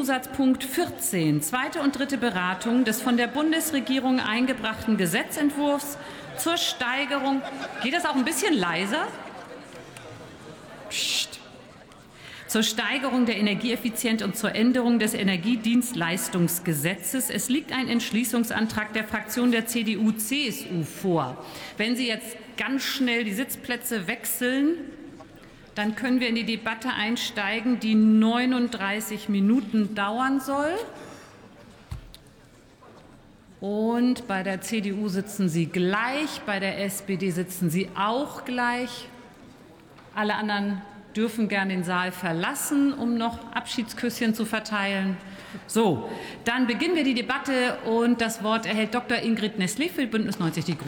Zusatzpunkt 14, zweite und dritte Beratung des von der Bundesregierung eingebrachten Gesetzentwurfs zur Steigerung. Geht das auch ein bisschen leiser? Psst. Zur Steigerung der Energieeffizienz und zur Änderung des Energiedienstleistungsgesetzes. Es liegt ein Entschließungsantrag der Fraktion der CDU-CSU vor. Wenn Sie jetzt ganz schnell die Sitzplätze wechseln, dann können wir in die Debatte einsteigen, die 39 Minuten dauern soll. Und bei der CDU sitzen Sie gleich, bei der SPD sitzen Sie auch gleich. Alle anderen dürfen gern den Saal verlassen, um noch Abschiedsküsschen zu verteilen. So, dann beginnen wir die Debatte und das Wort erhält Dr. Ingrid Nestle für Bündnis 90 Die Grünen.